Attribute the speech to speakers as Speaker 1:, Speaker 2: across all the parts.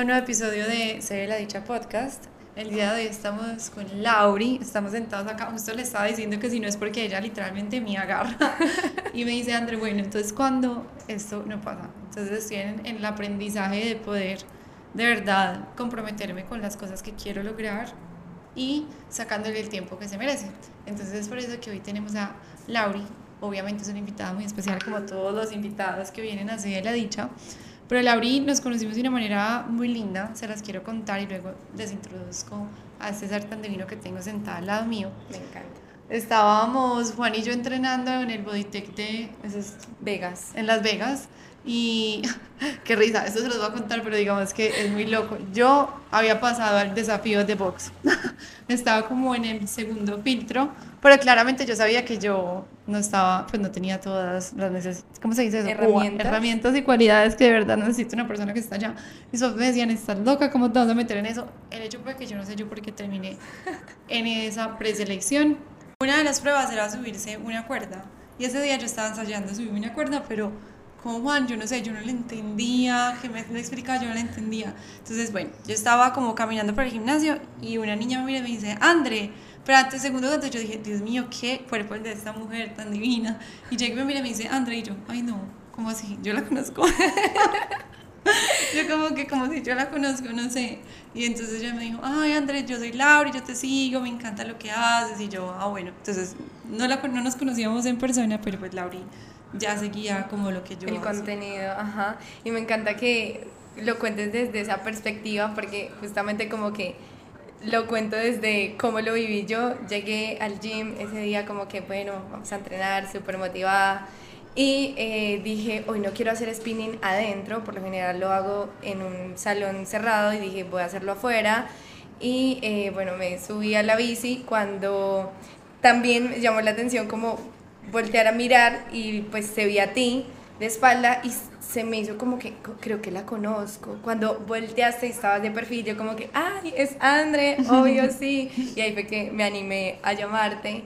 Speaker 1: A un nuevo episodio de Se ve la dicha podcast. El día de hoy estamos con Lauri, estamos sentados acá, justo le estaba diciendo que si no es porque ella literalmente me agarra. Y me dice, André, bueno, entonces cuando esto no pasa, entonces estoy en el aprendizaje de poder de verdad comprometerme con las cosas que quiero lograr y sacándole el tiempo que se merece. Entonces es por eso que hoy tenemos a Lauri, obviamente es una invitada muy especial como todos los invitados que vienen así de la dicha, pero Lauri nos conocimos de una manera muy linda, se las quiero contar y luego les introduzco a este ser tan divino que tengo sentada al lado mío.
Speaker 2: Me encanta.
Speaker 1: Estábamos Juan y yo entrenando en el Bodytech de
Speaker 2: Vegas.
Speaker 1: En Las Vegas. Y qué risa, esto se los voy a contar, pero digamos que es muy loco. Yo había pasado al desafío de box. estaba como en el segundo filtro, pero claramente yo sabía que yo no estaba, pues no tenía todas las necesidades, ¿cómo se dice eso?
Speaker 2: Herramientas.
Speaker 1: Herramientas y cualidades que de verdad necesita una persona que está allá. Y eso me decían, estás loca, ¿cómo te vas a meter en eso? El hecho fue que yo no sé yo por qué terminé en esa preselección. Una de las pruebas era subirse una cuerda. Y ese día yo estaba ensayando subirme una cuerda, pero como Juan, yo no sé, yo no le entendía, que me, me explicaba, yo no le entendía. Entonces, bueno, yo estaba como caminando por el gimnasio y una niña me mira y me dice, André, pero antes, segundo antes, yo dije, Dios mío, qué cuerpo el de esta mujer tan divina. Y Jake me mira y me dice, André, y yo, ay no, ¿cómo así? Yo la conozco. yo como que como si yo la conozco, no sé. Y entonces ella me dijo, ay Andrés, yo soy Laura, yo te sigo, me encanta lo que haces. Y yo, ah bueno, entonces no, la, no nos conocíamos en persona, pero pues Lauri ya seguía como lo que yo...
Speaker 2: El contenido, ajá. Y me encanta que lo cuentes desde esa perspectiva porque justamente como que lo cuento desde cómo lo viví yo. Llegué al gym ese día como que, bueno, vamos a entrenar, súper motivada y eh, dije, hoy no quiero hacer spinning adentro, por lo general lo hago en un salón cerrado y dije, voy a hacerlo afuera. Y eh, bueno, me subí a la bici cuando también me llamó la atención como voltear a mirar y pues se vi a ti de espalda y se me hizo como que creo que la conozco. Cuando volteaste y estabas de perfil, yo como que, ay, es Andre, obvio sí. Y ahí fue que me animé a llamarte.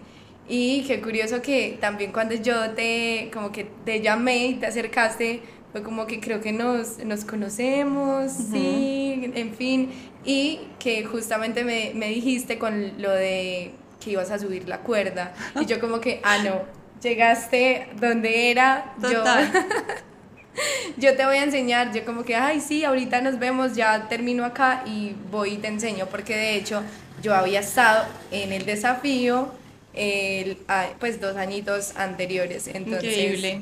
Speaker 2: Y qué curioso que también cuando yo te, como que te llamé y te acercaste, fue como que creo que nos, nos conocemos, sí, en fin, y que justamente me, me, dijiste con lo de que ibas a subir la cuerda, y yo como que, ah, no, llegaste donde era,
Speaker 1: Total.
Speaker 2: yo... yo te voy a enseñar, yo como que, ay, sí, ahorita nos vemos, ya termino acá y voy y te enseño, porque de hecho yo había estado en el desafío el, pues dos añitos anteriores. Entonces,
Speaker 1: Increíble.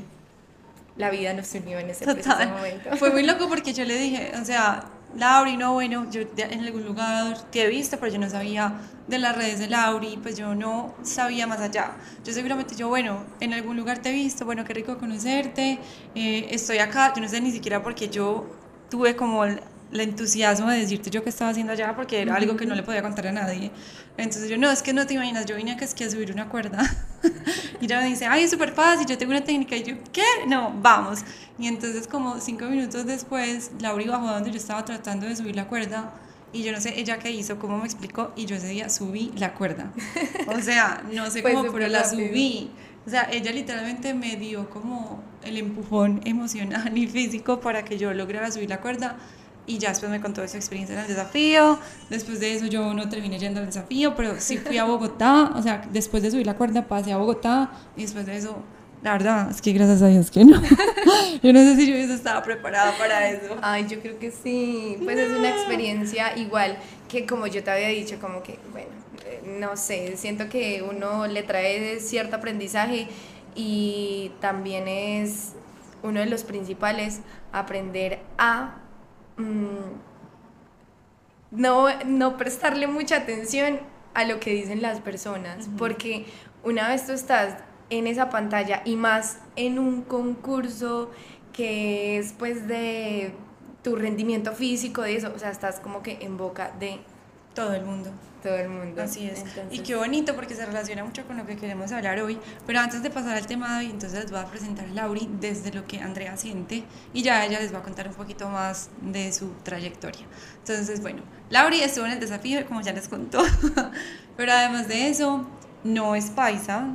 Speaker 2: La vida nos unió en ese preciso momento.
Speaker 1: Fue muy loco porque yo le dije, o sea, Lauri, no, bueno, yo en algún lugar te he visto, pero yo no sabía de las redes de Lauri, pues yo no sabía más allá. Yo seguramente, yo, bueno, en algún lugar te he visto, bueno, qué rico conocerte, eh, estoy acá, yo no sé ni siquiera porque yo tuve como el entusiasmo de decirte yo qué estaba haciendo allá porque era algo que no le podía contar a nadie. Entonces yo, no, es que no te imaginas, yo vine acá es que a subir una cuerda. y ella me dice, ay, es súper fácil, yo tengo una técnica. Y yo, ¿qué? No, vamos. Y entonces como cinco minutos después, Laura bajó donde yo estaba tratando de subir la cuerda. Y yo no sé ella qué hizo, cómo me explicó, y yo ese día subí la cuerda. O sea, no sé cómo, pero la subí. O sea, ella literalmente me dio como el empujón emocional y físico para que yo lograra subir la cuerda y ya después me contó su experiencia en el desafío. Después de eso yo no terminé yendo al desafío, pero sí fui a Bogotá, o sea, después de subir la cuerda pasé a Bogotá y después de eso, la verdad, es que gracias a Dios que no. yo no sé si yo estado preparada para eso.
Speaker 2: Ay, yo creo que sí, pues es una experiencia igual que como yo te había dicho, como que, bueno, eh, no sé, siento que uno le trae cierto aprendizaje y también es uno de los principales aprender a Mm, no, no prestarle mucha atención a lo que dicen las personas, porque una vez tú estás en esa pantalla y más en un concurso que es pues de tu rendimiento físico, de eso, o sea, estás como que en boca de
Speaker 1: todo el mundo
Speaker 2: todo el mundo.
Speaker 1: Así es. Y qué bonito porque se relaciona mucho con lo que queremos hablar hoy. Pero antes de pasar al tema de hoy, entonces les voy a presentar a Lauri desde lo que Andrea siente y ya ella les va a contar un poquito más de su trayectoria. Entonces, bueno, Lauri estuvo en el desafío, como ya les contó. pero además de eso, no es paisa.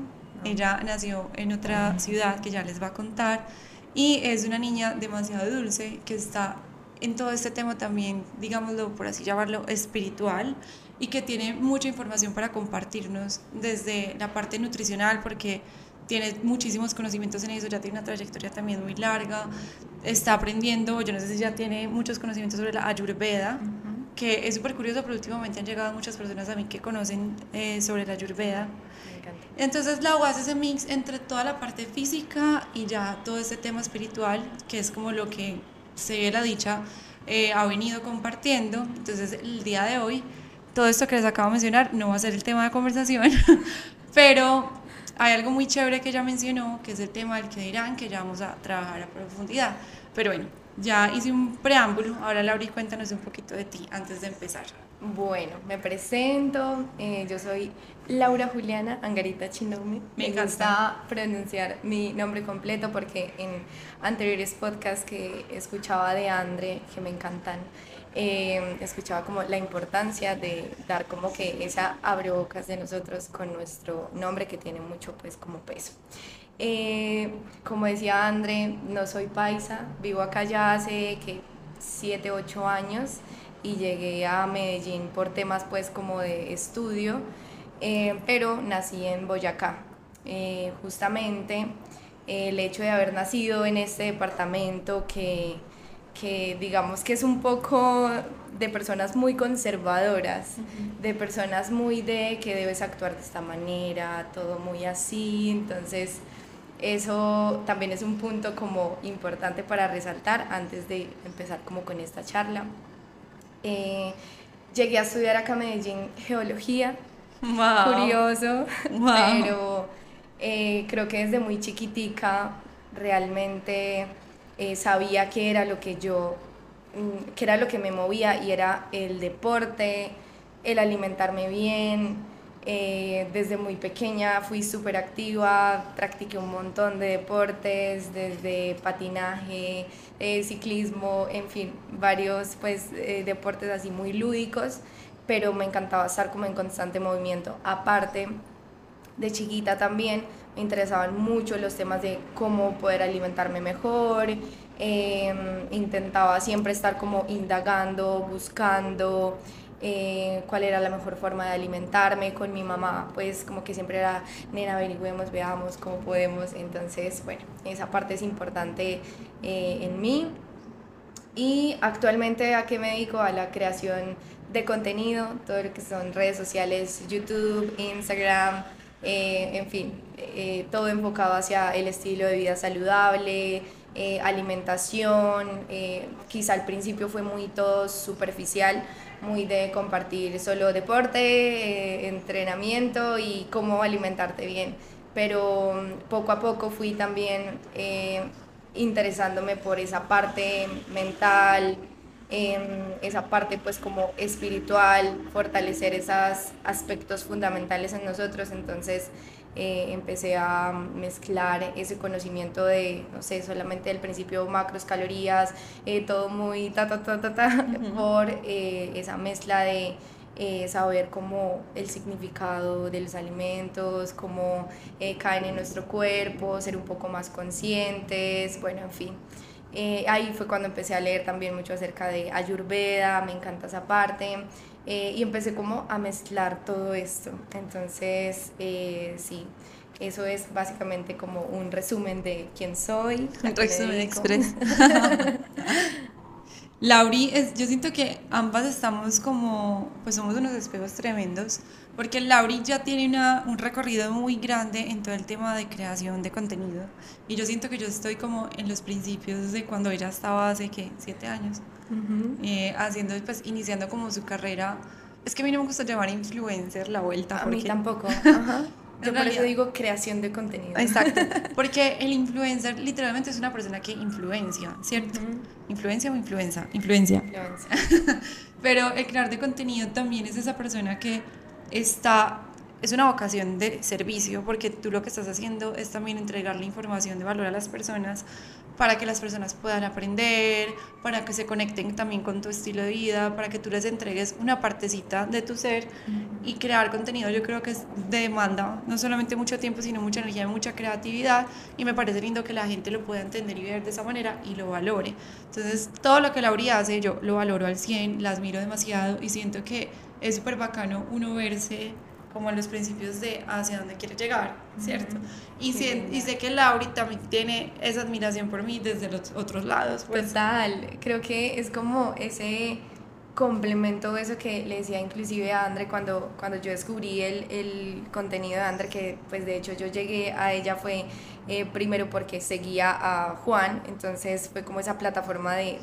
Speaker 1: Ella nació en otra ciudad que ya les va a contar. Y es una niña demasiado dulce que está en todo este tema también, digámoslo por así llamarlo, espiritual y que tiene mucha información para compartirnos desde la parte nutricional, porque tiene muchísimos conocimientos en eso, ya tiene una trayectoria también muy larga, está aprendiendo, yo no sé si ya tiene muchos conocimientos sobre la Ayurveda, que es súper curioso, pero últimamente han llegado muchas personas a mí que conocen eh, sobre la Ayurveda. Entonces la UAS es ese mix entre toda la parte física y ya todo este tema espiritual, que es como lo que se la dicha eh, ha venido compartiendo. Entonces el día de hoy, todo esto que les acabo de mencionar no va a ser el tema de conversación, pero hay algo muy chévere que ella mencionó, que es el tema del que dirán, que ya vamos a trabajar a profundidad. Pero bueno, ya hice un preámbulo, ahora Laura, cuéntanos un poquito de ti antes de empezar.
Speaker 2: Bueno, me presento, eh, yo soy Laura Juliana Angarita Chinomi. Me, me gusta pronunciar mi nombre completo porque en anteriores podcasts que escuchaba de Andre, que me encantan, eh, escuchaba como la importancia de dar como que esa abrebocas de nosotros con nuestro nombre que tiene mucho pues como peso. Eh, como decía Andre, no soy paisa, vivo acá ya hace que 7, 8 años y llegué a Medellín por temas pues como de estudio, eh, pero nací en Boyacá. justamente el hecho de haber nacido en este departamento que que digamos que es un poco de personas muy conservadoras, de personas muy de que debes actuar de esta manera, todo muy así, entonces eso también es un punto como importante para resaltar antes de empezar como con esta charla. Eh, llegué a estudiar acá en Medellín geología, curioso, pero eh, creo que desde muy chiquitica realmente eh, sabía que era lo que yo, mm, que era lo que me movía y era el deporte, el alimentarme bien. Eh, desde muy pequeña fui súper activa, practiqué un montón de deportes, desde patinaje, eh, ciclismo, en fin, varios pues, deportes así muy lúdicos, pero me encantaba estar como en constante movimiento. Aparte, de chiquita también interesaban mucho los temas de cómo poder alimentarme mejor, em, intentaba siempre estar como indagando, buscando eh, cuál era la mejor forma de alimentarme con mi mamá, pues como que siempre era, nena, averigüemos, veamos cómo podemos, entonces bueno, esa parte es importante eh, en mí. Y actualmente a qué me dedico? A la creación de contenido, todo lo que son redes sociales, YouTube, Instagram, eh, en fin, eh, todo enfocado hacia el estilo de vida saludable, eh, alimentación, quizá al principio fue muy todo superficial, muy de compartir solo deporte, entrenamiento y cómo alimentarte bien, pero mm, poco a poco fui también interesándome por esa parte mental, esa parte pues como espiritual, fortalecer esos aspectos fundamentales en nosotros, entonces eh, empecé a mezclar ese conocimiento de, no sé, solamente el principio macros, calorías, eh, todo muy ta ta ta ta ta, por eh, esa mezcla de saber cómo el significado de los alimentos, cómo caen en nuestro cuerpo, ser un poco más conscientes, bueno, en fin. Eh, ahí fue cuando empecé a leer también mucho acerca de Ayurveda, me encanta esa parte. Eh, y empecé como a mezclar todo esto. Entonces, eh, sí, eso es básicamente como un resumen de quién soy.
Speaker 1: Un resumen express. Lauri, es, yo siento que ambas estamos como, pues somos unos espejos tremendos, porque Lauri ya tiene una, un recorrido muy grande en todo el tema de creación de contenido, y yo siento que yo estoy como en los principios de cuando ella estaba hace, ¿qué? Siete años, eh, haciendo, pues iniciando como su carrera. Es que a mí no me gusta llamar influencer la vuelta.
Speaker 2: A mí tampoco. Ajá. Yo por eso digo creación de contenido.
Speaker 1: Exacto, porque el influencer literalmente es una persona que influencia, ¿cierto? ¿Influencia o influenza? Influencia. Influencia. Pero el creador de contenido también es esa persona que está es una vocación de servicio porque tú lo que estás haciendo es también entregarle información de valor a las personas para que las personas puedan aprender, para que se conecten también con tu estilo de vida, para que tú les entregues una partecita de tu ser y crear contenido yo creo que es de demanda, no solamente mucho tiempo, sino mucha energía y mucha creatividad y me parece lindo que la gente lo pueda entender y ver de esa manera y lo valore. Entonces, todo lo que Laura hace, yo lo valoro al 100, la admiro demasiado y siento que es súper bacano uno verse como los principios de hacia dónde quiere llegar, ¿cierto? Y, y sé que Lauri también tiene esa admiración por mí desde los otros lados.
Speaker 2: Pues. Total, creo que es como ese complemento eso que le decía inclusive a Andre cuando, cuando yo descubrí el, el contenido de Andre, que pues de hecho yo llegué a ella fue eh, primero porque seguía a Juan, entonces fue como esa plataforma de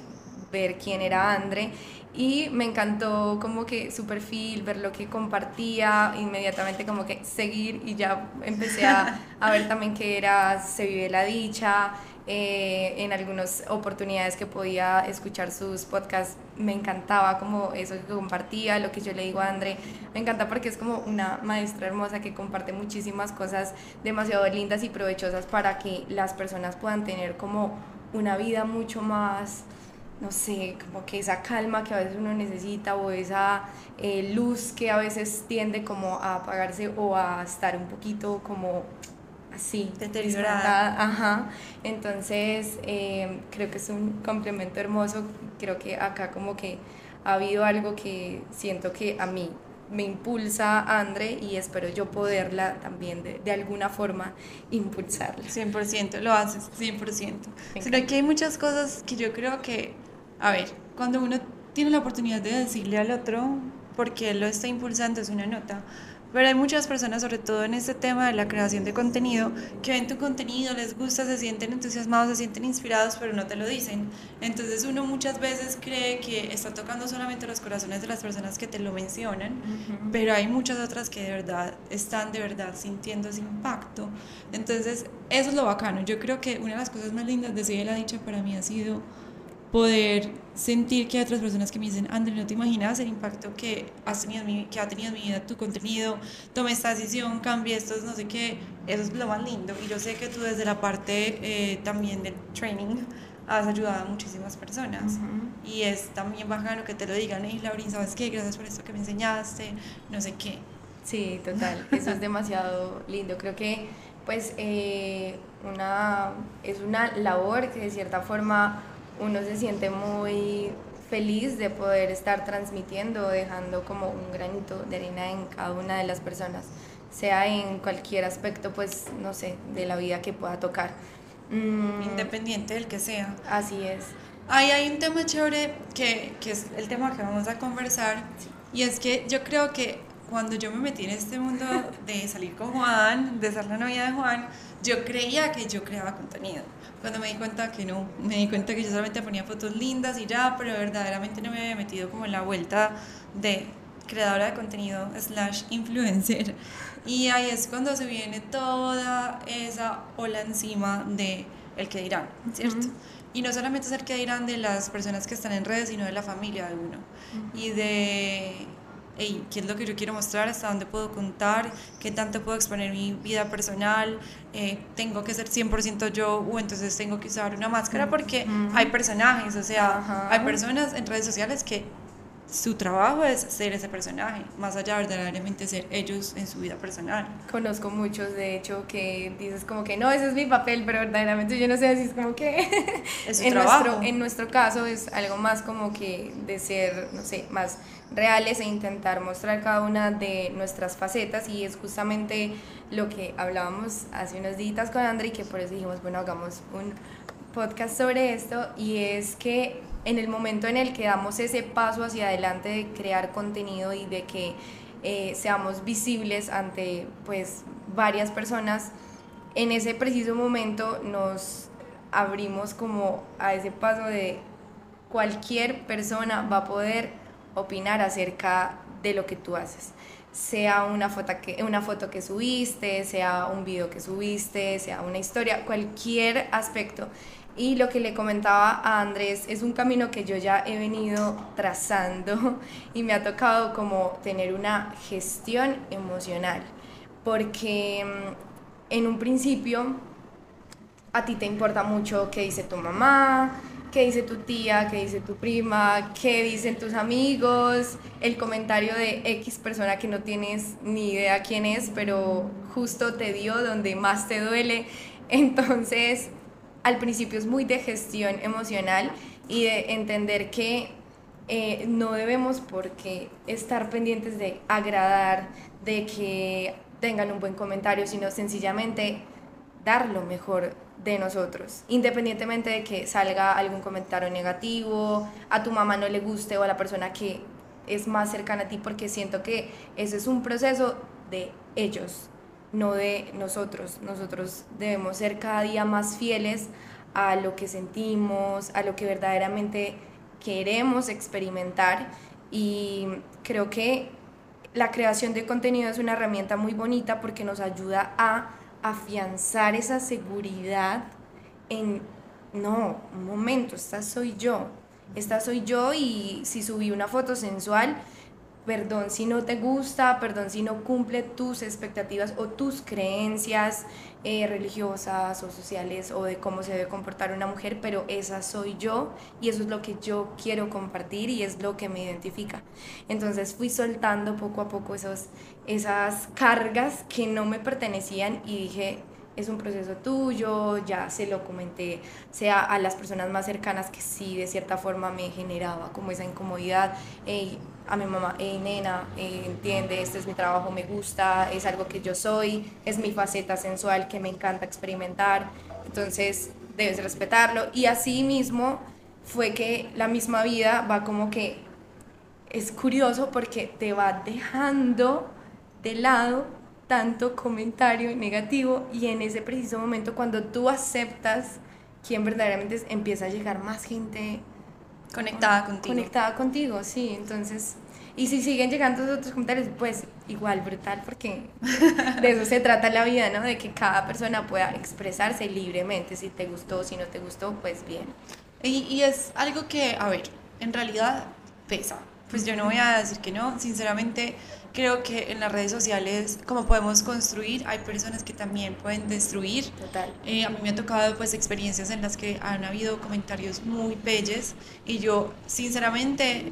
Speaker 2: ver quién era Andre y me encantó como que su perfil, ver lo que compartía, inmediatamente como que seguir y ya empecé a, ver también que era Se vive la dicha, eh, en algunas oportunidades que podía escuchar sus podcasts me encantaba como eso que compartía, lo que yo le digo a André, me encanta porque es como una maestra hermosa que comparte muchísimas cosas demasiado lindas y provechosas para que las personas puedan tener como una vida mucho más no sé, como que esa calma que a veces uno necesita o esa eh, luz que a veces tiende como a apagarse o a estar un poquito como así,
Speaker 1: deteriorada.
Speaker 2: Ajá. Entonces, eh, creo que es un complemento hermoso. Creo que acá como que ha habido algo que siento que a mí me impulsa Andre y espero yo poderla también de, de alguna forma impulsarla.
Speaker 1: 100%, lo haces, 100%. Pero que hay muchas cosas que yo creo que a ver, cuando uno tiene la oportunidad de decirle al otro porque él lo está impulsando es una nota. Pero hay muchas personas, sobre todo en este tema de la creación de contenido, que ven tu contenido, les gusta, se sienten entusiasmados, se sienten inspirados, pero no te lo dicen. Entonces uno muchas veces cree que está tocando solamente los corazones de las personas que te lo mencionan, pero hay muchas otras que de verdad están de verdad sintiendo ese impacto. Entonces eso es lo bacano. Yo creo que una de las cosas más lindas de Sigue la Dicha para mí ha sido poder sentir que hay otras personas que me dicen, André, no te imaginas el impacto que, has tenido mi, que ha tenido en mi vida tu contenido, tome esta decisión, cambie esto, no sé qué, eso es lo más lindo. Y yo sé que tú desde la parte eh, también del training has ayudado a muchísimas personas. Y es también bacano que te lo digan, hey, Laurín, ¿sabes qué? Gracias por esto que me enseñaste, no sé qué.
Speaker 2: Sí, total, eso es demasiado lindo. Creo que pues eh, una, es una labor que de cierta forma uno se siente muy feliz de poder estar transmitiendo, dejando como un granito de arena en cada una de las personas, sea en cualquier aspecto, pues, no sé, de la vida que pueda tocar.
Speaker 1: Mm, Independiente del que sea.
Speaker 2: Así es.
Speaker 1: Ahí hay un tema chévere que, que es el tema que vamos a conversar, y es que yo creo que cuando yo me metí en este mundo de salir con Juan, de ser la novia de Juan, yo creía que yo creaba contenido cuando me di cuenta que no, me di cuenta que yo solamente ponía fotos lindas y ya, pero verdaderamente no me había metido como en la vuelta de creadora de contenido slash influencer. Y ahí es cuando se viene toda esa ola encima de el que dirán, ¿cierto? Y no solamente es el que dirán de las personas que están en redes, sino de la familia de uno. Y de hey, qué es lo que yo quiero mostrar, hasta dónde puedo contar, qué tanto puedo exponer mi vida personal, eh, tengo que ser 100% yo o entonces tengo que usar una máscara porque hay personajes, o sea, hay personas en redes sociales que su trabajo es ser ese personaje, más allá de verdaderamente ser ellos en su vida personal.
Speaker 2: Conozco muchos, de hecho, que dices como que no, ese es mi papel, pero verdaderamente yo no sé si es como que
Speaker 1: es
Speaker 2: en,
Speaker 1: trabajo.
Speaker 2: Nuestro, en nuestro caso es algo más como que de ser, no sé, más reales e intentar mostrar cada una de nuestras facetas y es justamente lo que hablábamos hace unos días con André y que por eso dijimos, bueno, hagamos un podcast sobre esto y es que en el momento en el que damos ese paso hacia adelante de crear contenido y de que eh, seamos visibles ante pues varias personas, en ese preciso momento nos abrimos como a ese paso de cualquier persona va a poder opinar acerca de lo que tú haces. Sea una foto, que, una foto que subiste, sea un video que subiste, sea una historia, cualquier aspecto. Y lo que le comentaba a Andrés es un camino que yo ya he venido trazando y me ha tocado como tener una gestión emocional. porque mm, en un principio a ti te importa mucho qué dice tu mamá, qué dice tu tía, qué dice tu prima, qué dicen tus amigos, el comentario de X persona que no tienes ni idea quién es, pero justo te dio donde más te duele. Entonces, al principio es muy de gestión emocional y de entender que eh, no debemos porque estar pendientes de agradar, de que tengan un buen comentario, sino sencillamente dar lo mejor de nosotros, independientemente de que salga algún comentario negativo, a tu mamá no le guste o a la persona que es más cercana a ti, porque siento que ese es un proceso de ellos, no de nosotros. Nosotros debemos ser cada día más fieles a lo que sentimos, a lo que verdaderamente queremos experimentar y creo que la creación de contenido es una herramienta muy bonita porque nos ayuda a afianzar esa seguridad en, no, un momento, esta soy yo, esta soy yo y si subí una foto sensual, perdón si no te gusta, perdón si no cumple tus expectativas o tus creencias eh, religiosas o sociales o de cómo se debe comportar una mujer, pero esa soy yo y eso es lo que yo quiero compartir y es lo que me identifica. Entonces fui soltando poco a poco esos, esas cargas que no me pertenecían y dije, es un proceso tuyo, ya se lo comenté, sea a las personas más cercanas que sí de cierta forma me generaba como esa incomodidad, a mi mamá, hey nena, entiende, este es mi trabajo, me gusta, es algo que yo soy, es mi faceta sensual que me encanta experimentar, entonces debes respetarlo. Y así mismo fue que la misma vida va como que es curioso porque te va dejando de lado tanto comentario negativo y en ese preciso momento cuando tú aceptas quién verdaderamente empieza a llegar más gente
Speaker 1: conectada contigo.
Speaker 2: Conectada contigo, sí, entonces y si siguen llegando otros comentarios, pues igual brutal, porque de eso se trata la vida, ¿no? De que cada persona pueda expresarse libremente, si te gustó, si no te gustó, pues bien.
Speaker 1: Y, y es algo que, a ver, en realidad pesa. Pues yo no voy a decir que no, sinceramente creo que en las redes sociales, como podemos construir, hay personas que también pueden destruir.
Speaker 2: Total.
Speaker 1: Eh, a mí me ha tocado pues experiencias en las que han habido comentarios muy bellos y yo sinceramente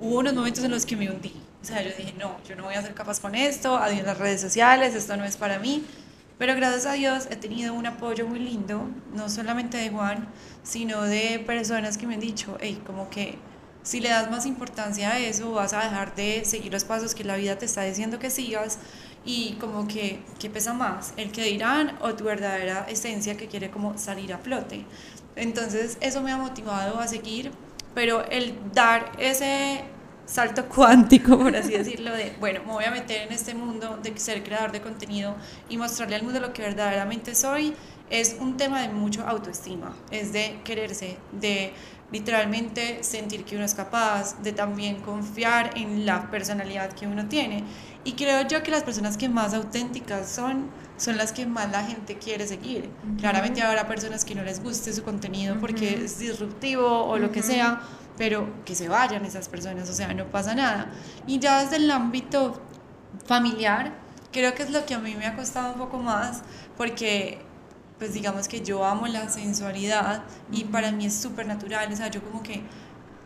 Speaker 1: hubo unos momentos en los que me hundí. O sea, yo dije, no, yo no voy a ser capaz con esto, adiós las redes sociales, esto no es para mí. Pero gracias a Dios he tenido un apoyo muy lindo, no solamente de Juan, sino de personas que me han dicho, hey, como que si le das más importancia a eso, vas a dejar de seguir los pasos que la vida te está diciendo que sigas y como que, ¿qué pesa más? ¿El que dirán o tu verdadera esencia que quiere como salir a flote? Entonces eso me ha motivado a seguir, pero el dar ese salto cuántico, por así decirlo, de, bueno, me voy a meter en este mundo de ser creador de contenido y mostrarle al mundo lo que verdaderamente soy, es un tema de mucho autoestima, es de quererse, de literalmente sentir que uno es capaz, de también confiar en la personalidad que uno tiene. Y creo yo que las personas que más auténticas son, son las que más la gente quiere seguir. Claramente habrá personas que no les guste su contenido porque es disruptivo o lo que sea, pero que se vayan esas personas, o sea, no pasa nada. Y ya desde el ámbito familiar, creo que es lo que a mí me ha costado un poco más, porque pues digamos que yo amo la sensualidad y para mí es súper natural, o sea, yo como que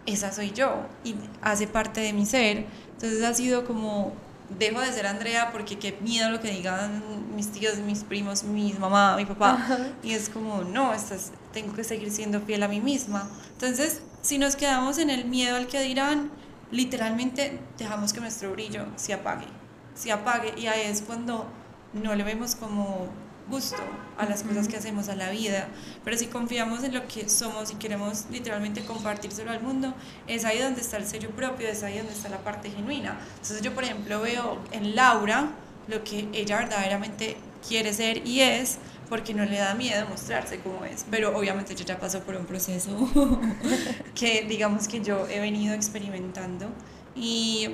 Speaker 1: esa soy yo y hace parte de mi ser. Entonces ha sido como, dejo de ser Andrea porque qué miedo lo que digan mis tíos, mis primos, mi mamá, mi papá. Y es como, no, estás, tengo que seguir siendo fiel a mí misma. Entonces, si nos quedamos en el miedo al que dirán, literalmente dejamos que nuestro brillo se apague, se apague y ahí es cuando no le vemos como gusto a las cosas que hacemos a la vida, pero si confiamos en lo que somos y queremos literalmente compartírselo al mundo, es ahí donde está el sello propio, es ahí donde está la parte genuina. Entonces yo, por ejemplo, veo en Laura lo que ella verdaderamente quiere ser y es, porque no le da miedo mostrarse como es, pero obviamente yo ya paso por un proceso que digamos que yo he venido experimentando. Y,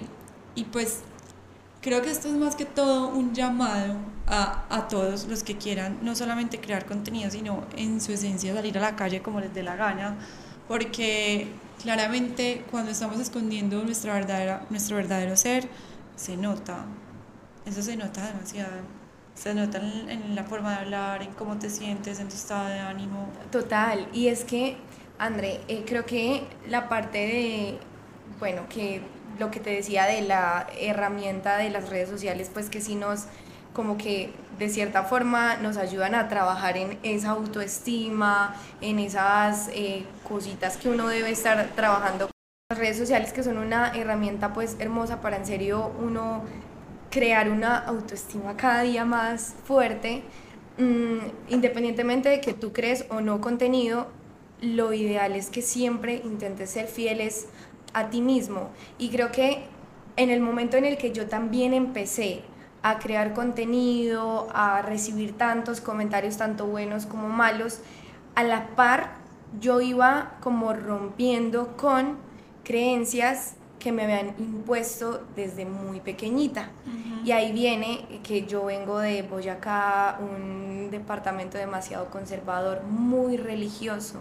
Speaker 1: y pues Creo que esto es más que todo un llamado a, a, todos los que quieran no solamente crear contenido, sino en su esencia salir a la calle como les dé la gana, porque claramente cuando estamos escondiendo nuestra verdadera, nuestro verdadero ser, se nota. eso se nota demasiado. Se nota en, la forma de hablar, en cómo te sientes, en tu estado de ánimo.
Speaker 2: Total, y es que, André, eh, creo que la parte de, bueno, que lo que te decía de la herramienta de las redes sociales, pues que sí nos, como que de cierta forma nos ayudan a trabajar en esa autoestima, en esas eh, cositas que uno debe estar trabajando. Las redes sociales que son una herramienta pues hermosa para en serio uno crear una autoestima cada día más fuerte, mm, independientemente de que tú crees o no contenido, lo ideal es que siempre intentes ser fieles a ti mismo. Y creo que en el momento en el que yo también empecé a crear contenido, a recibir tantos comentarios, tanto buenos como malos, a la par yo iba como rompiendo con creencias que me habían impuesto desde muy pequeñita. Y ahí viene que yo vengo de Boyacá, un departamento demasiado conservador, muy religioso,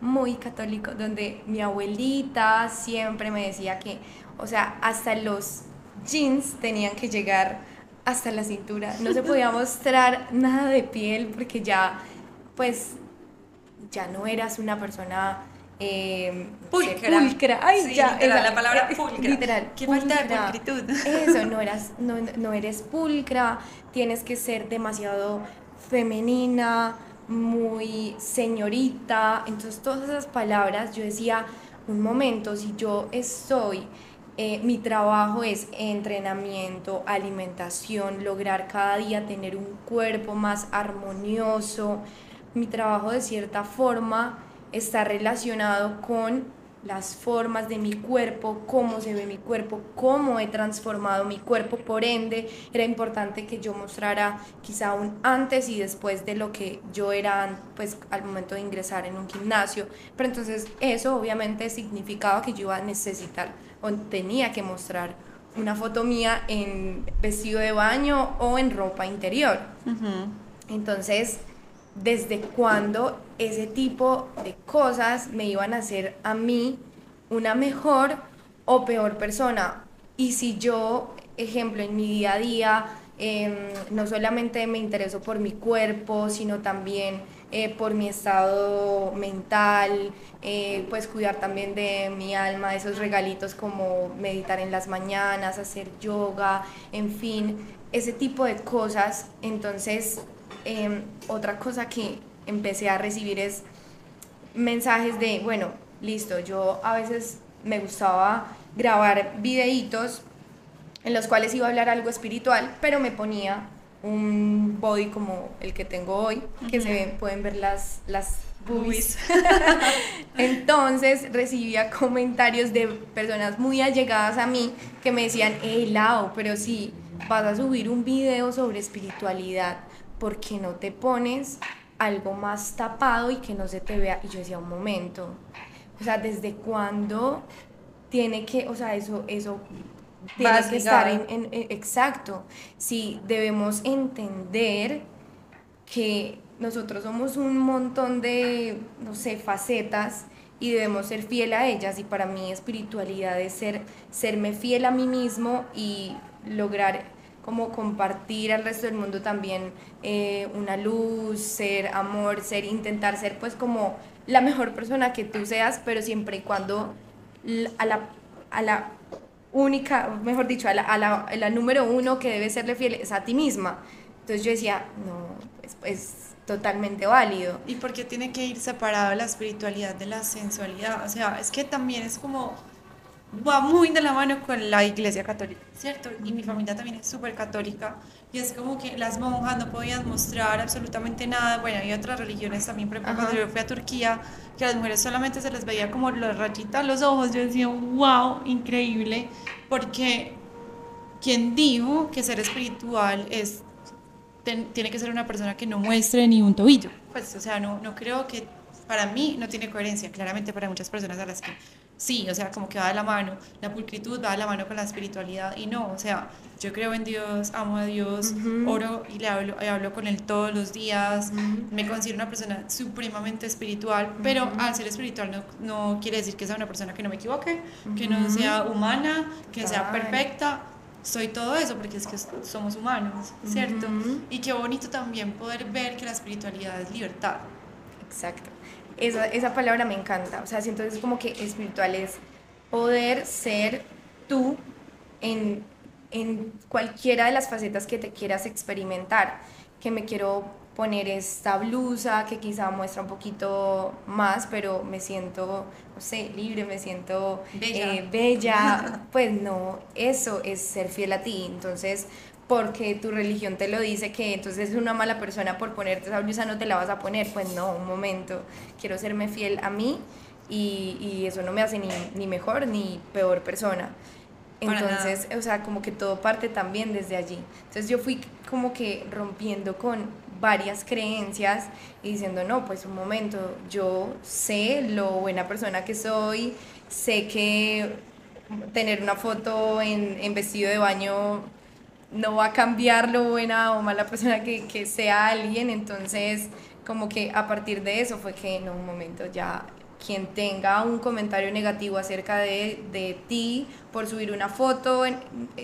Speaker 2: muy católico, donde mi abuelita siempre me decía que, o sea, hasta los jeans tenían que llegar hasta la cintura, no se podía mostrar nada de piel porque ya, pues, ya no eras una persona eh,
Speaker 1: pulcra.
Speaker 2: pulcra. Ay,
Speaker 1: Sí,
Speaker 2: ya,
Speaker 1: literal, la palabra pulcra.
Speaker 2: Literal.
Speaker 1: Qué falta de
Speaker 2: pulcra.
Speaker 1: pulcritud.
Speaker 2: Eso, no, eras, no, no eres pulcra, tienes que ser demasiado femenina, muy señorita. Entonces, todas esas palabras, yo decía, un momento, si yo estoy, eh, mi trabajo es entrenamiento, alimentación, lograr cada día tener un cuerpo más armonioso. Mi trabajo de cierta forma está relacionado con las formas de mi cuerpo, cómo se ve mi cuerpo, cómo he transformado mi cuerpo. Por ende, era importante que yo mostrara quizá un antes y después de lo que yo era pues al momento de ingresar en un gimnasio. Pero entonces eso obviamente significaba que yo iba a necesitar o tenía que mostrar una foto mía en vestido de baño o en ropa interior. Entonces, ¿desde cuándo ese tipo de cosas me iban a hacer a mí una mejor o peor persona? Y si yo, ejemplo, en mi día a día, em, no solamente me intereso por mi cuerpo, sino también eh, por mi estado mental, eh, pues cuidar también de mi alma, esos regalitos como meditar en las mañanas, hacer yoga, en fin, ese tipo de cosas. Entonces, em, otra cosa que empecé a recibir es mensajes de, bueno, listo, yo a veces me gustaba grabar videitos en los cuales iba a hablar algo espiritual, pero me ponía un body como el que tengo hoy, que se ven, pueden ver las, las boobies. Entonces recibía comentarios de personas muy allegadas a mí que me decían, hey Lau, pero si vas a subir un video sobre espiritualidad, ¿por qué no te pones algo más tapado y que no se te vea? Y yo decía, un momento, o sea, ¿desde cuándo tiene que, o sea, eso, eso tiene
Speaker 1: Vas
Speaker 2: que estar en- en- exacto. Sí, debemos entender que nosotros somos un montón de, no sé, facetas y debemos ser fiel a ellas. Y para mí espiritualidad es ser, serme fiel a mí mismo y lograr como compartir al resto del mundo también eh, una luz, ser amor, ser, intentar ser pues como la mejor persona que tú seas, pero siempre y cuando a la, a la única, mejor dicho, a la, a la, a la número uno que debe serle fiel es a ti misma. Entonces yo decía, no, es, es totalmente válido.
Speaker 1: ¿Y por qué tiene que ir separado la espiritualidad de la sensualidad? O sea, es que también es como, va muy de la mano con la iglesia católica, ¿cierto? Y mi familia también es súper católica. Y es como que las monjas no podían mostrar absolutamente nada. Bueno, hay otras religiones también, por ejemplo, cuando yo fui a Turquía, que a las mujeres solamente se les veía como los rayitas los ojos. Yo decía, wow, increíble. Porque quien dijo que ser espiritual es ten- tiene que ser una persona que no muestre ni un tobillo. Pues, o sea, no, no creo que para mí no tiene coherencia. Claramente para muchas personas a las que sí, o sea, como que va de la mano. La pulcritud va de la mano con la espiritualidad y no, o sea, yo creo en Dios, amo a Dios, oro y le hablo, y hablo con Él todos los días. Me considero una persona supremamente espiritual, pero al ser espiritual no, no quiere decir que sea una persona que no me equivoque, que no sea humana, que sea perfecta. soy todo eso, porque es que somos humanos, ¿cierto? Y qué bonito también poder ver que la espiritualidad es libertad.
Speaker 2: Exacto. Esa, esa palabra me encanta. O sea, siento que es como que espiritual es poder ser tú en, en cualquiera de las facetas que te quieras experimentar. Que me quiero poner esta blusa que quizá muestra un poquito más, pero me siento, no sé, libre, me siento bella. Eh, bella. Pues no, eso es ser fiel a ti. Entonces, porque tu religión te lo dice que entonces es una mala persona por ponerte esa blusa, no te la vas a poner. Pues no, un momento, quiero serme fiel a mí y, y eso no me hace ni, ni mejor ni peor persona. Entonces, o sea, como que todo parte también desde allí. Entonces yo fui como que rompiendo con varias creencias y diciendo, no, pues un momento, yo sé lo buena persona que soy, sé que tener una foto en, en vestido de baño no va a cambiar lo buena o mala persona que, que sea alguien, entonces como que a partir de eso fue que en un momento ya quien tenga un comentario negativo acerca de, de, ti por subir una foto,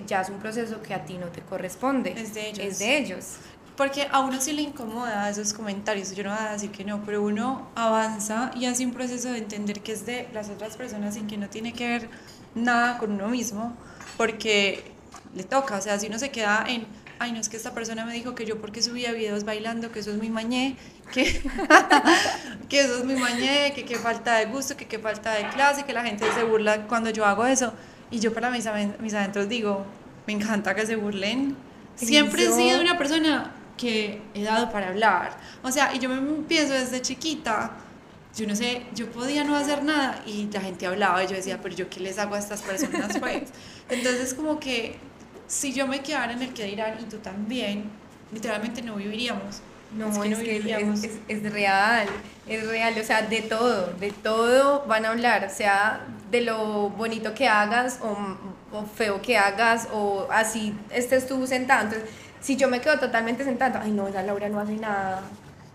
Speaker 2: ya es un proceso que a ti no te corresponde.
Speaker 1: Es de ellos.
Speaker 2: Es de ellos.
Speaker 1: Porque a uno sí le incomoda esos comentarios, yo no voy a decir que no, pero uno avanza y hace un proceso de entender que es de las otras personas sin que no tiene que ver nada con uno mismo, porque le toca, o sea, si uno se queda en, ay, no es que esta persona me dijo que yo porque subía videos bailando, que eso es muy mañé, que, que eso es muy mañé, que qué falta de gusto, que qué falta de clase, que la gente se burla cuando yo hago eso, y yo para mis, mis adentros digo, me encanta que se burlen. Siempre he sido una persona que he dado para hablar. O sea, y yo me pienso desde chiquita, yo no sé, yo podía no hacer nada y la gente hablaba y yo decía, pero yo qué les hago a estas personas pues. Entonces como que si yo me quedara en el que dirán y tú también, literalmente no viviríamos.
Speaker 2: No, es que, no viviríamos. Es, es, real, es real, o sea, de todo, de todo van a hablar, sea, de lo bonito que hagas o, o feo que hagas o así estés tú sentado. Entonces, si yo me quedo totalmente sentada, ay no, esa Laura no hace nada,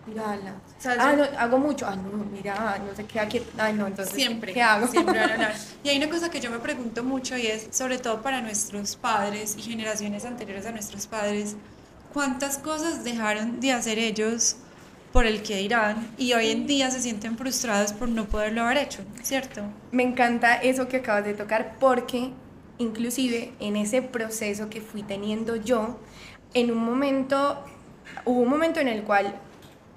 Speaker 2: mírala. Ah, no, hago mucho, ah, no, mira, no sé qué aquí, ay no, entonces,
Speaker 1: siempre,
Speaker 2: ¿qué hago?
Speaker 1: Siempre van a hablar. Y hay una cosa que yo me pregunto mucho y es, sobre todo para nuestros padres y generaciones anteriores a nuestros padres, ¿cuántas cosas dejaron de hacer ellos por el que dirán y hoy en día se sienten frustrados por no poderlo haber hecho, ¿cierto?
Speaker 2: Me encanta eso que acabas de tocar porque inclusive en ese proceso que fui teniendo yo, en un momento, hubo un momento en el cual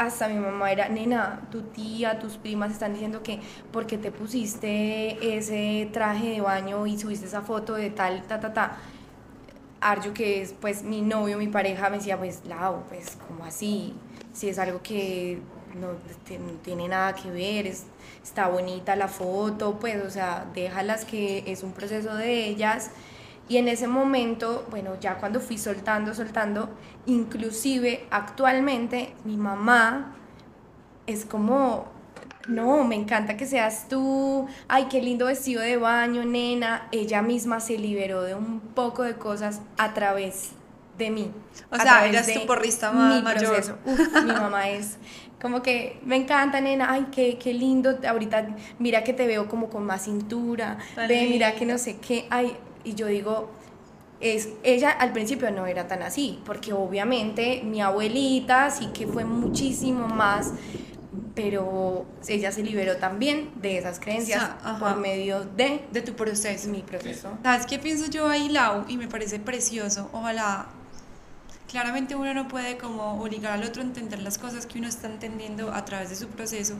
Speaker 2: hasta mi mamá era, nena, tu tía, tus primas están diciendo que porque te pusiste ese traje de baño y subiste esa foto de tal, ta, ta, ta. Arju, que es pues mi novio, mi pareja, me decía, pues, Lau, pues, como así? Si es algo que no, no tiene nada que ver, es, está bonita la foto, pues, o sea, déjalas que es un proceso de ellas y en ese momento, bueno, ya cuando fui soltando, soltando, inclusive actualmente mi mamá es como, no, me encanta que seas tú, ay, qué lindo vestido de baño, nena. Ella misma se liberó de un poco de cosas a través de mí.
Speaker 1: O sea, eras tu porrista más mayor.
Speaker 2: mi mamá es como que me encanta, nena, ay, qué, qué lindo, ahorita mira que te veo como con más cintura, ve, mira que no sé qué, ay, y yo digo, es, ella al principio no era tan así, porque obviamente mi abuelita sí que fue muchísimo más, pero ella se liberó también de esas creencias por medio de...
Speaker 1: De tu proceso.
Speaker 2: Mi proceso.
Speaker 1: ¿Sabes qué pienso yo ahí, Lau? Y me parece precioso. Ojalá claramente uno no puede como obligar al otro a entender las cosas que uno está entendiendo a través de su proceso,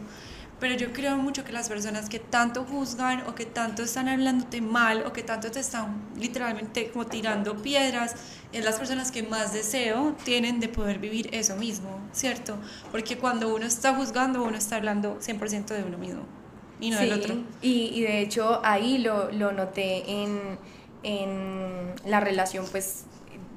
Speaker 1: pero yo creo mucho que las personas que tanto juzgan o que tanto están hablándote mal o que tanto te están literalmente como tirando piedras, es las personas que más deseo tienen de poder vivir eso mismo, ¿cierto? Porque cuando uno está juzgando, uno está hablando 100% de uno mismo y no del otro.
Speaker 2: Y, y de hecho ahí lo, lo noté en, en la relación, pues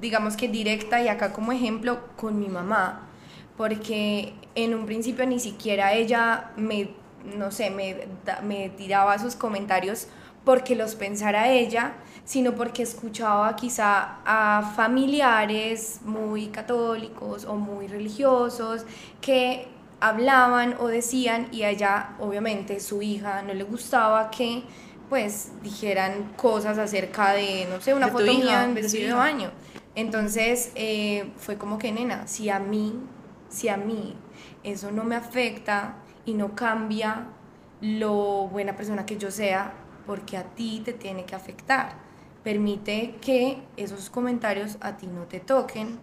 Speaker 2: digamos que directa y acá como ejemplo con mi mamá porque en un principio ni siquiera ella me, no sé, me, me tiraba sus comentarios porque los pensara ella, sino porque escuchaba quizá a familiares muy católicos o muy religiosos que hablaban o decían y a ella, obviamente, su hija no le gustaba que pues dijeran cosas acerca de, no sé, una
Speaker 1: De
Speaker 2: foto mía en vestido de baño. Entonces eh, fue como que, nena, si a mí, si a mí eso no me afecta y no cambia lo buena persona que yo sea, porque a ti te tiene que afectar. Permite que esos comentarios a ti no te toquen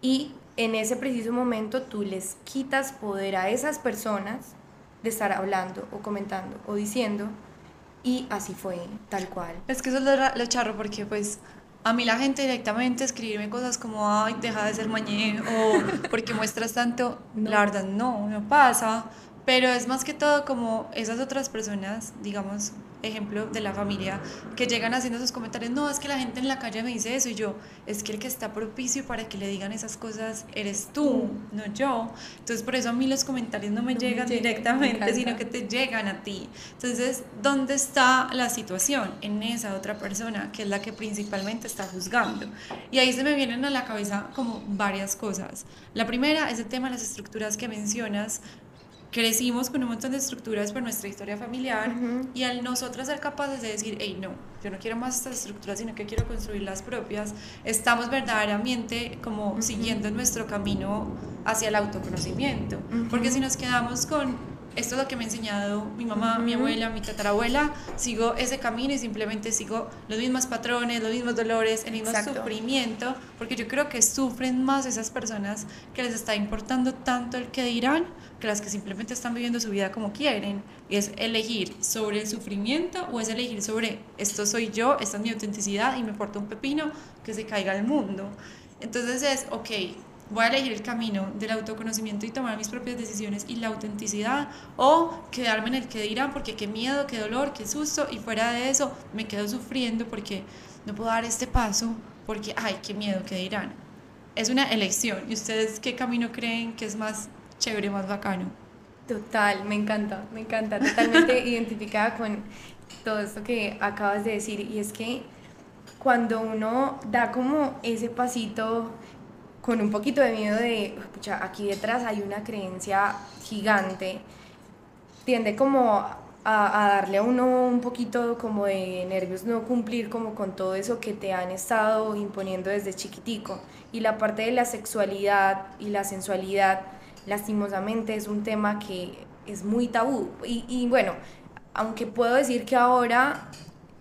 Speaker 2: y en ese preciso momento tú les quitas poder a esas personas de estar hablando o comentando o diciendo y así fue, tal cual.
Speaker 1: Es que eso es lo, lo charro porque pues a mí la gente directamente escribirme cosas como, ay, deja de ser mañé o porque muestras tanto,
Speaker 2: No.
Speaker 1: la verdad no, no pasa, pero es más que todo como esas otras personas, digamos, ejemplo de la familia, que llegan haciendo esos comentarios, no, es que la gente en la calle me dice eso y yo, es que el que está propicio para que le digan esas cosas eres tú, no yo. Entonces por eso a mí los comentarios no me
Speaker 2: No me
Speaker 1: llegan
Speaker 2: me
Speaker 1: directamente, sino que te llegan a ti. Entonces, ¿dónde está la situación? En esa otra persona, que es la que principalmente está juzgando. Y ahí se me vienen a la cabeza como varias cosas. La primera es el tema de las estructuras que mencionas. Crecimos con un montón de estructuras por nuestra historia familiar
Speaker 2: Ujú.
Speaker 1: y al nosotras ser capaces de decir, hey, no, yo no quiero más estas estructuras, sino que quiero construir las propias, estamos verdaderamente como siguiendo nuestro camino hacia el autoconocimiento. Porque si nos quedamos con esto es lo que me ha enseñado mi mamá, mi abuela, mi tatarabuela, sigo ese camino y simplemente sigo los mismos patrones, los mismos dolores, el mismo
Speaker 2: Exacto.
Speaker 1: sufrimiento, porque yo creo que sufren más esas personas que les está importando tanto el que dirán que las que simplemente están viviendo su vida como quieren. Es elegir sobre el sufrimiento o es elegir sobre esto soy yo, esta es mi autenticidad y me importa un pepino que se caiga el mundo. Entonces es, ok, voy a elegir el camino del autoconocimiento y tomar mis propias decisiones y la autenticidad o quedarme en el que dirán porque qué miedo, qué dolor, qué susto y fuera de eso me quedo sufriendo porque no puedo dar este paso porque, ay, qué miedo, qué dirán. Es una elección. ¿Y ustedes qué camino creen que es más chévere, más bacano?
Speaker 2: Total, me encanta, me encanta, totalmente identificada con todo esto que acabas de decir. Y es que cuando uno da como ese pasito con un poquito de miedo de, pucha, aquí detrás hay una creencia gigante, tiende como a, a darle a uno un poquito como de nervios no cumplir como con todo eso que te han estado imponiendo desde chiquitico. Y la parte de la sexualidad y la sensualidad, lastimosamente, es un tema que es muy tabú. Y, y bueno, aunque puedo decir que ahora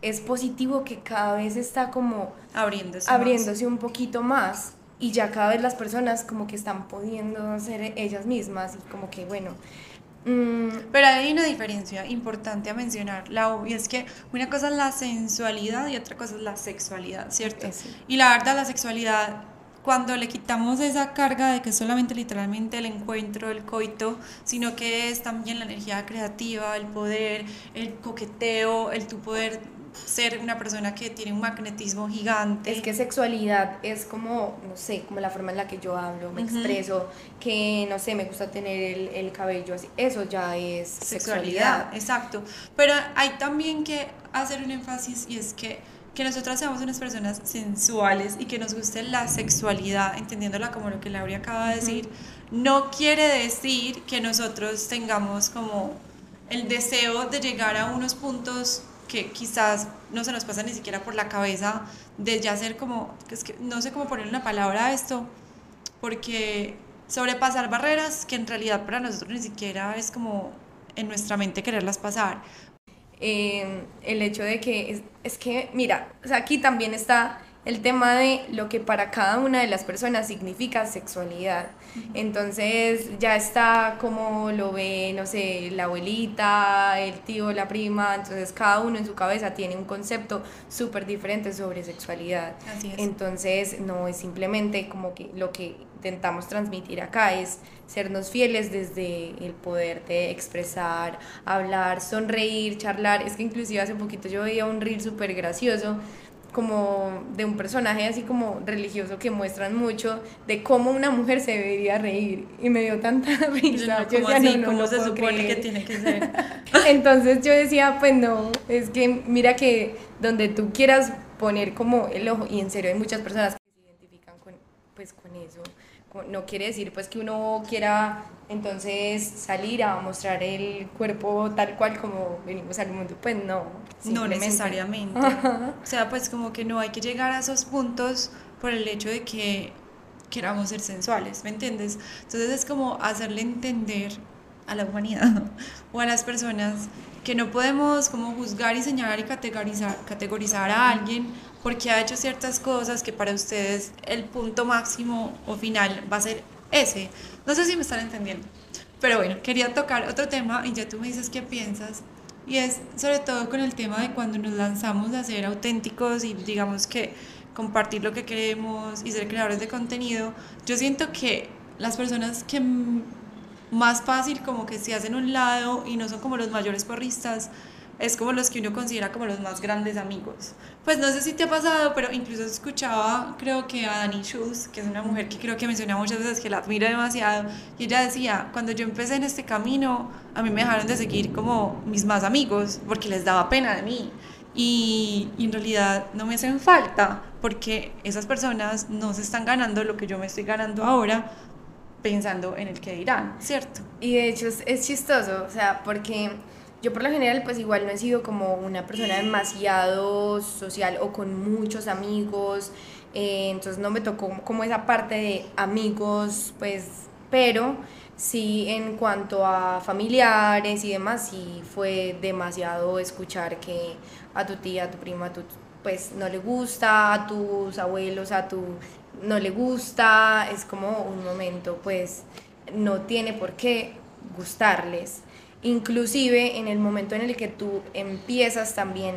Speaker 2: es positivo que cada vez está como
Speaker 1: Abriéndose. más.
Speaker 2: abriéndose un poquito más y ya cada vez las personas como que están pudiendo ser ellas mismas y como que bueno mm,
Speaker 1: Pero hay una diferencia importante a mencionar, la obvia es que una cosa es la sensualidad y otra cosa es la sexualidad, ¿cierto?
Speaker 2: Eso.
Speaker 1: Y la verdad, la sexualidad, cuando le quitamos esa carga de que es solamente literalmente el encuentro, el coito, sino que es también la energía creativa, el poder, el coqueteo, el tu poder ser una persona que tiene un magnetismo gigante.
Speaker 2: es que sexualidad es como no sé como la forma en la que yo hablo me expreso que no sé me gusta tener el, el cabello así eso ya es
Speaker 1: sexualidad,
Speaker 2: sexualidad
Speaker 1: exacto. Pero hay también que hacer un énfasis y es que, que nosotras seamos unas personas sensuales y que nos guste la sexualidad, entendiéndola como lo que Laura acaba de decir, no quiere decir que nosotros tengamos como el deseo de llegar a unos puntos que quizás no se nos pasa ni siquiera por la cabeza de ya ser como, es que no sé cómo poner una palabra a esto, porque sobrepasar barreras que en realidad para nosotros ni siquiera es como en nuestra mente quererlas pasar.
Speaker 2: Eh, el hecho de que es, es que, mira, o sea, aquí también está el tema de lo que para cada una de las personas significa sexualidad. Entonces ya está como lo ve, no sé, la abuelita, el tío, la prima, entonces cada uno en su cabeza tiene un concepto súper diferente sobre sexualidad.
Speaker 1: Así es.
Speaker 2: Entonces no es simplemente como que lo que intentamos transmitir acá es sernos fieles desde el poder de expresar, hablar, sonreír, charlar. Es que inclusive hace poquito yo veía un reel súper gracioso como de un personaje así como religioso que muestran mucho de cómo una mujer se debería reír y me dio tanta
Speaker 1: Yo
Speaker 2: risa.
Speaker 1: no,
Speaker 2: Yo
Speaker 1: ¿cómo
Speaker 2: decía,
Speaker 1: así?
Speaker 2: no, no
Speaker 1: ¿Cómo se supone
Speaker 2: creer.
Speaker 1: que tiene que ser?
Speaker 2: Entonces yo decía, pues no, es que mira que donde tú quieras poner como el ojo, y en serio hay muchas personas que se identifican con, pues, con eso, no quiere decir pues que uno quiera entonces salir a mostrar el cuerpo tal cual como venimos al mundo, pues no.
Speaker 1: No necesariamente. o sea, pues como que no hay que llegar a esos puntos por el hecho de que queramos ser sensuales, ¿me entiendes? Entonces es como hacerle entender a la humanidad o a las personas que no podemos como juzgar y señalar y categorizar, categorizar a alguien porque ha hecho ciertas cosas que para ustedes el punto máximo o final va a ser ese. No sé si me están entendiendo. Pero bueno, quería tocar otro tema y ya tú me dices qué piensas. Y es sobre todo con el tema de cuando nos lanzamos a ser auténticos y digamos que compartir lo que queremos y ser creadores de contenido. Yo siento que las personas que más fácil como que se hacen un lado y no son como los mayores porristas, es como los que uno considera como los más grandes amigos. Pues no sé si te ha pasado, pero incluso escuchaba, creo que a Dani Schultz, que es una mujer que creo que menciona muchas veces que la admiro demasiado, y ella decía, cuando yo empecé en este camino, a mí me dejaron de seguir como mis más amigos, porque les daba pena de mí. Y, en realidad no me hacen falta porque esas personas no se están ganando lo que yo me estoy ganando ahora pensando en el que dirán, ¿cierto?
Speaker 2: Y de hecho es, es chistoso, o sea, porque yo por lo general pues igual no he sido como una persona demasiado social o con muchos amigos, eh, entonces no me tocó como esa parte de amigos, pues, pero sí en cuanto a familiares y demás, sí fue demasiado escuchar que a tu tía, a tu prima, a tu pues no le gusta, a tus abuelos, a tu no le gusta, es como un momento pues no tiene por qué gustarles inclusive en el momento en el que tú empiezas también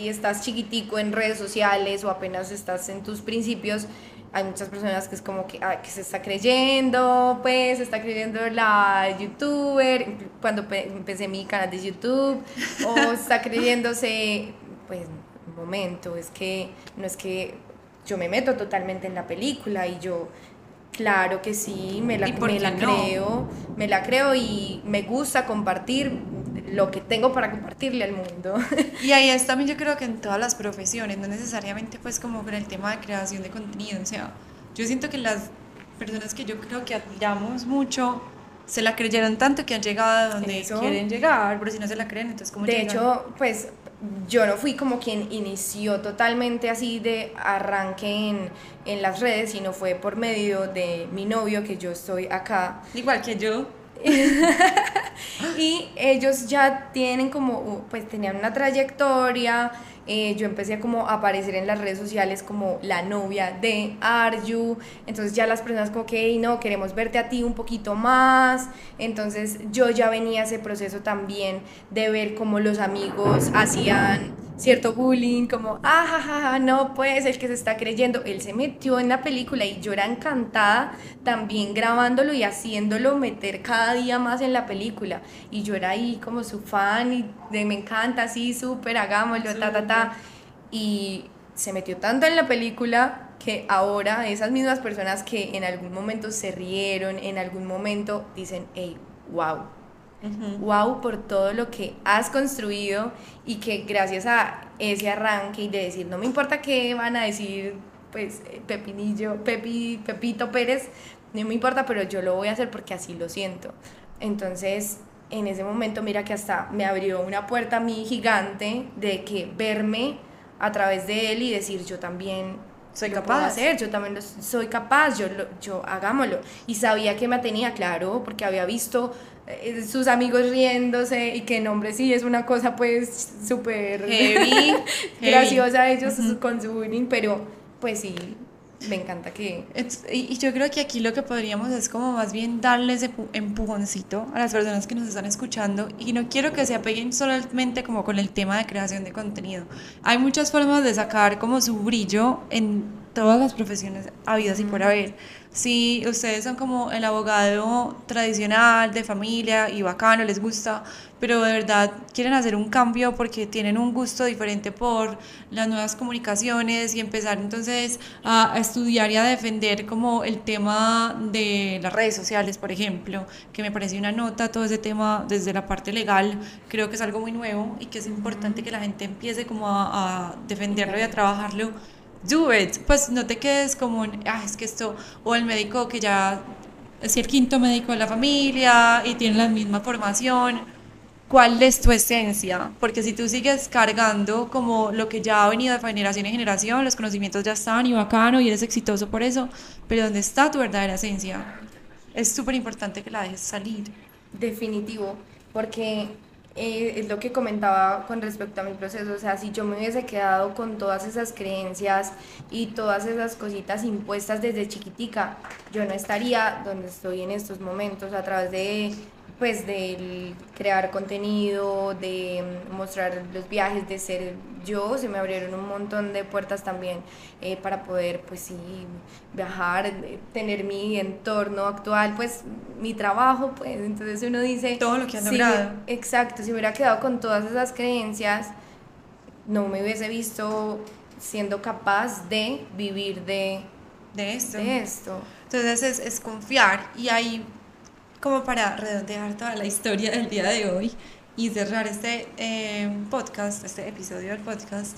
Speaker 2: y estás chiquitico en redes sociales o apenas estás en tus principios, hay muchas personas que es como que, ah, que se está creyendo, pues se está creyendo la youtuber, cuando empecé mi canal de YouTube, o está creyéndose, pues, un momento, es que no es que yo me meto totalmente en la película y yo Claro que sí, me la, me la creo, me la creo y me gusta compartir lo que tengo para compartirle al mundo.
Speaker 1: Y ahí es también yo creo que en todas las profesiones, no necesariamente pues como con el tema de creación de contenido, o sea, yo siento que las personas que yo creo que admiramos mucho se la creyeron tanto que han llegado a donde quieren llegar, pero si no se la creen, entonces ¿cómo
Speaker 2: De hecho, pues yo no fui como quien inició totalmente así de arranque en, en, las redes, sino fue por medio de mi novio, que yo estoy acá.
Speaker 1: Igual que yo.
Speaker 2: y ellos ya tienen como, pues tenían una trayectoria, eh, yo empecé como aparecer en las redes sociales como la novia de Arju, entonces ya las personas como que, no, queremos verte a ti un poquito más, entonces yo ya venía ese proceso también de ver cómo los amigos hacían cierto bullying, como, ah, no, pues el que se está creyendo, él se metió en la película y yo era encantada también grabándolo y haciéndolo meter cada día más en la película. Y yo era ahí como su fan de me encanta, sí, súper, hagámoslo, ta, ta, ta. Y se metió tanto en la película que ahora esas mismas personas que en algún momento se rieron, en algún momento dicen, hey, wow, wow por todo lo que has construido y que gracias a ese arranque y de decir, no me importa qué van a decir, pues eh, Pepinillo, Pepi, Pepito Pérez, no me importa, pero yo lo voy a hacer porque así lo siento. Entonces, en ese momento, mira que hasta me abrió una puerta a mí gigante de que verme a través de él y decir, yo también soy capaz de hacer, yo también soy capaz, yo, yo hagámoslo. Y sabía que me tenía claro, porque había visto eh, sus amigos riéndose y que en hombre sí es una cosa pues súper heavy, graciosa ellos con su bullying, pero pues sí, me encanta que...
Speaker 1: Y yo creo que aquí lo que podríamos es como más bien darles empujoncito a las personas que nos están escuchando y no quiero que se apeguen solamente como con el tema de creación de contenido. Hay muchas formas de sacar como su brillo en todas las profesiones habidas y por haber si ustedes son como el abogado tradicional de familia y bacano, les gusta, pero de verdad quieren hacer un cambio porque tienen un gusto diferente por las nuevas comunicaciones y empezar entonces a, estudiar y a defender como el tema de las redes sociales, por ejemplo, que me parece una nota todo ese tema desde la parte legal, creo que es algo muy nuevo y que es importante que la gente empiece como a, a defenderlo y a trabajarlo do it. Pues no te quedes como, un, ah, es que esto, o el médico que ya es el quinto médico de la familia y tiene la misma formación. ¿Cuál es tu esencia? Porque si tú sigues cargando como lo que ya ha venido de generación en generación, los conocimientos ya están y bacano y eres exitoso por eso, pero ¿dónde está tu verdadera esencia? Es súper importante que la dejes salir.
Speaker 2: Definitivo, porque eh, es lo que comentaba con respecto a mi proceso, o sea, si yo me hubiese quedado con todas esas creencias y todas esas cositas impuestas desde chiquitica, yo no estaría donde estoy en estos momentos a través de pues del crear contenido, de mostrar los viajes, de ser yo, se me abrieron un montón de puertas también eh, para poder pues sí viajar, tener mi entorno actual, pues mi trabajo, pues entonces uno dice...
Speaker 1: Todo lo que has logrado.
Speaker 2: Exacto, si hubiera quedado con todas esas creencias, no me hubiese visto siendo capaz de vivir de,
Speaker 1: de esto.
Speaker 2: De esto.
Speaker 1: Entonces es, es confiar y ahí como para redondear toda la historia del día de hoy y cerrar este eh, podcast, este episodio del podcast,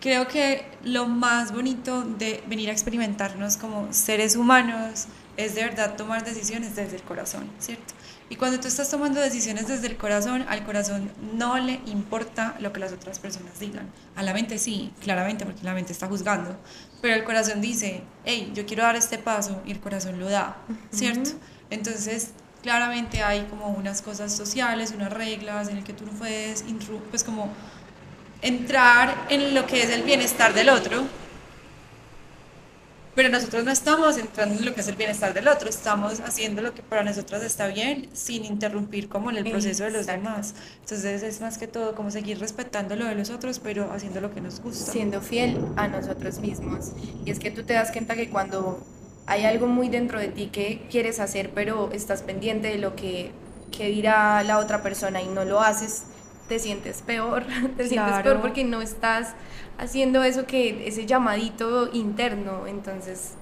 Speaker 1: creo que lo más bonito de venir a experimentarnos como seres humanos es de verdad tomar decisiones desde el corazón, ¿cierto? Y cuando tú estás tomando decisiones desde el corazón, al corazón no le importa lo que las otras personas digan. A la mente sí, claramente, porque la mente está juzgando. Pero el corazón dice, hey, yo quiero dar este paso y el corazón lo da, ¿cierto? Entonces, claramente hay como unas cosas sociales, unas reglas en el que tú no puedes, pues como entrar en lo que es el bienestar del otro, pero nosotros no estamos entrando en lo que es el bienestar del otro, estamos haciendo lo que para nosotros está bien sin interrumpir como en el proceso de los demás. Entonces es más que todo como seguir respetando lo de los otros, pero haciendo lo que nos gusta.
Speaker 2: Siendo fiel a nosotros mismos. Y es que tú te das cuenta que cuando hay algo muy dentro de ti que quieres hacer, pero estás pendiente de lo que, que dirá la otra persona y no lo haces, te sientes peor, te sientes peor porque no estás haciendo eso que, ese llamadito interno, entonces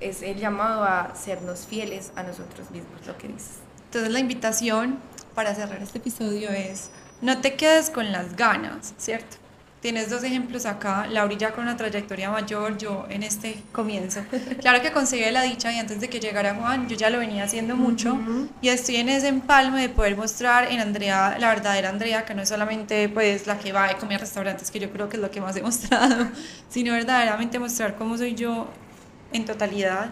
Speaker 2: es el llamado a sernos fieles a nosotros mismos, lo que dices.
Speaker 1: Entonces la invitación para cerrar este episodio es, no te quedes con las ganas, ¿cierto? Tienes dos ejemplos acá, Lauri ya con una trayectoria mayor, yo en este comienzo. Claro que conseguí la dicha y antes de que llegara Juan, yo ya lo venía haciendo mucho y estoy en ese empalme de poder mostrar en Andrea, la verdadera Andrea, que no es solamente pues la que va y come a restaurantes, que yo creo que es lo que más he mostrado, sino verdaderamente mostrar cómo soy yo en totalidad.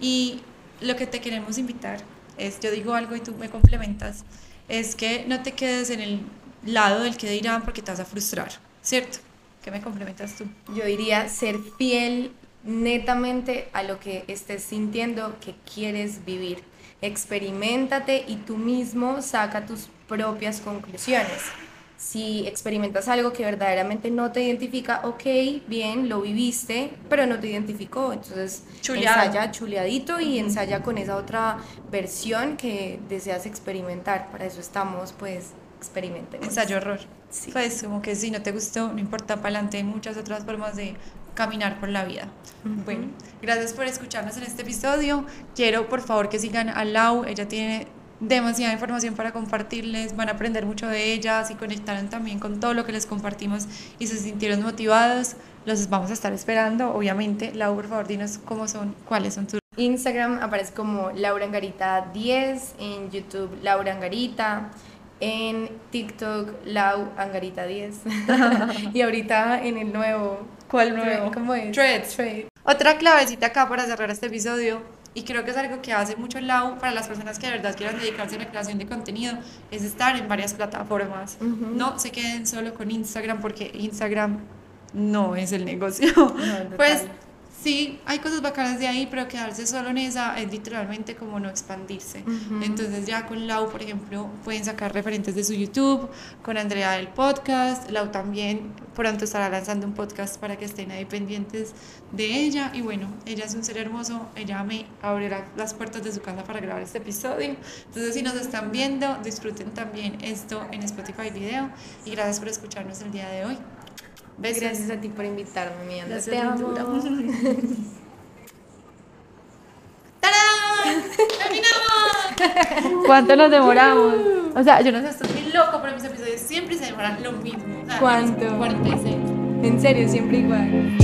Speaker 1: Y lo que te queremos invitar es, yo digo algo y tú me complementas, es que no te quedes en el lado del que dirán porque te vas a frustrar ¿cierto? ¿Qué me complementas tú?
Speaker 2: Yo diría ser fiel netamente a lo que estés sintiendo que quieres vivir. Experimentate y tú mismo saca tus propias conclusiones. Si experimentas algo que verdaderamente no te identifica, ok, bien, lo viviste, pero no te identificó. Entonces, ensaya chuleadito y ensaya con esa otra versión que deseas experimentar. Para eso estamos, pues, experimenten.
Speaker 1: Ensayo horror. Sí. Pues como que si no te gustó, no importa, para adelante hay muchas otras formas de caminar por la vida. Bueno, gracias por escucharnos en este episodio. Quiero por favor que sigan a Lau, ella tiene demasiada información para compartirles, van a aprender mucho de ella, si conectaron también con todo lo que les compartimos y se sintieron motivados, los vamos a estar esperando, obviamente. Lau, por favor, dinos cómo son, cuáles son tus...
Speaker 2: Instagram aparece como Laura Angarita 10, en YouTube Laura Angarita, en TikTok Lau Angarita 10 y ahorita en el nuevo
Speaker 1: ¿cuál nuevo?
Speaker 2: ¿cómo es?
Speaker 1: Threads. Otra clavecita acá para cerrar este episodio y creo que es algo que hace mucho Lau para las personas que de verdad quieran dedicarse a la creación de contenido es estar en varias plataformas. No se queden solo con Instagram porque Instagram no es el negocio. pues sí, hay cosas bacanas de ahí, pero quedarse solo en esa es literalmente como no expandirse. Entonces ya con Lau, por ejemplo, pueden sacar referentes de su YouTube, con Andrea del podcast, Lau también pronto estará lanzando un podcast para que estén ahí pendientes de ella. Y bueno, ella es un ser hermoso, ella me abrirá las puertas de su casa para grabar este episodio. Entonces si nos están viendo, disfruten también esto en Spotify Video y gracias por escucharnos el día de hoy.
Speaker 2: Gracias a ti por invitarme, mi Andrea. Te
Speaker 1: amo. ¡Terminamos! ¿Cuánto nos demoramos? O sea, yo no sé, estoy loco, pero mis episodios siempre se demoran lo mismo.
Speaker 2: ¿Cuánto?
Speaker 1: 46.
Speaker 2: En serio, siempre igual.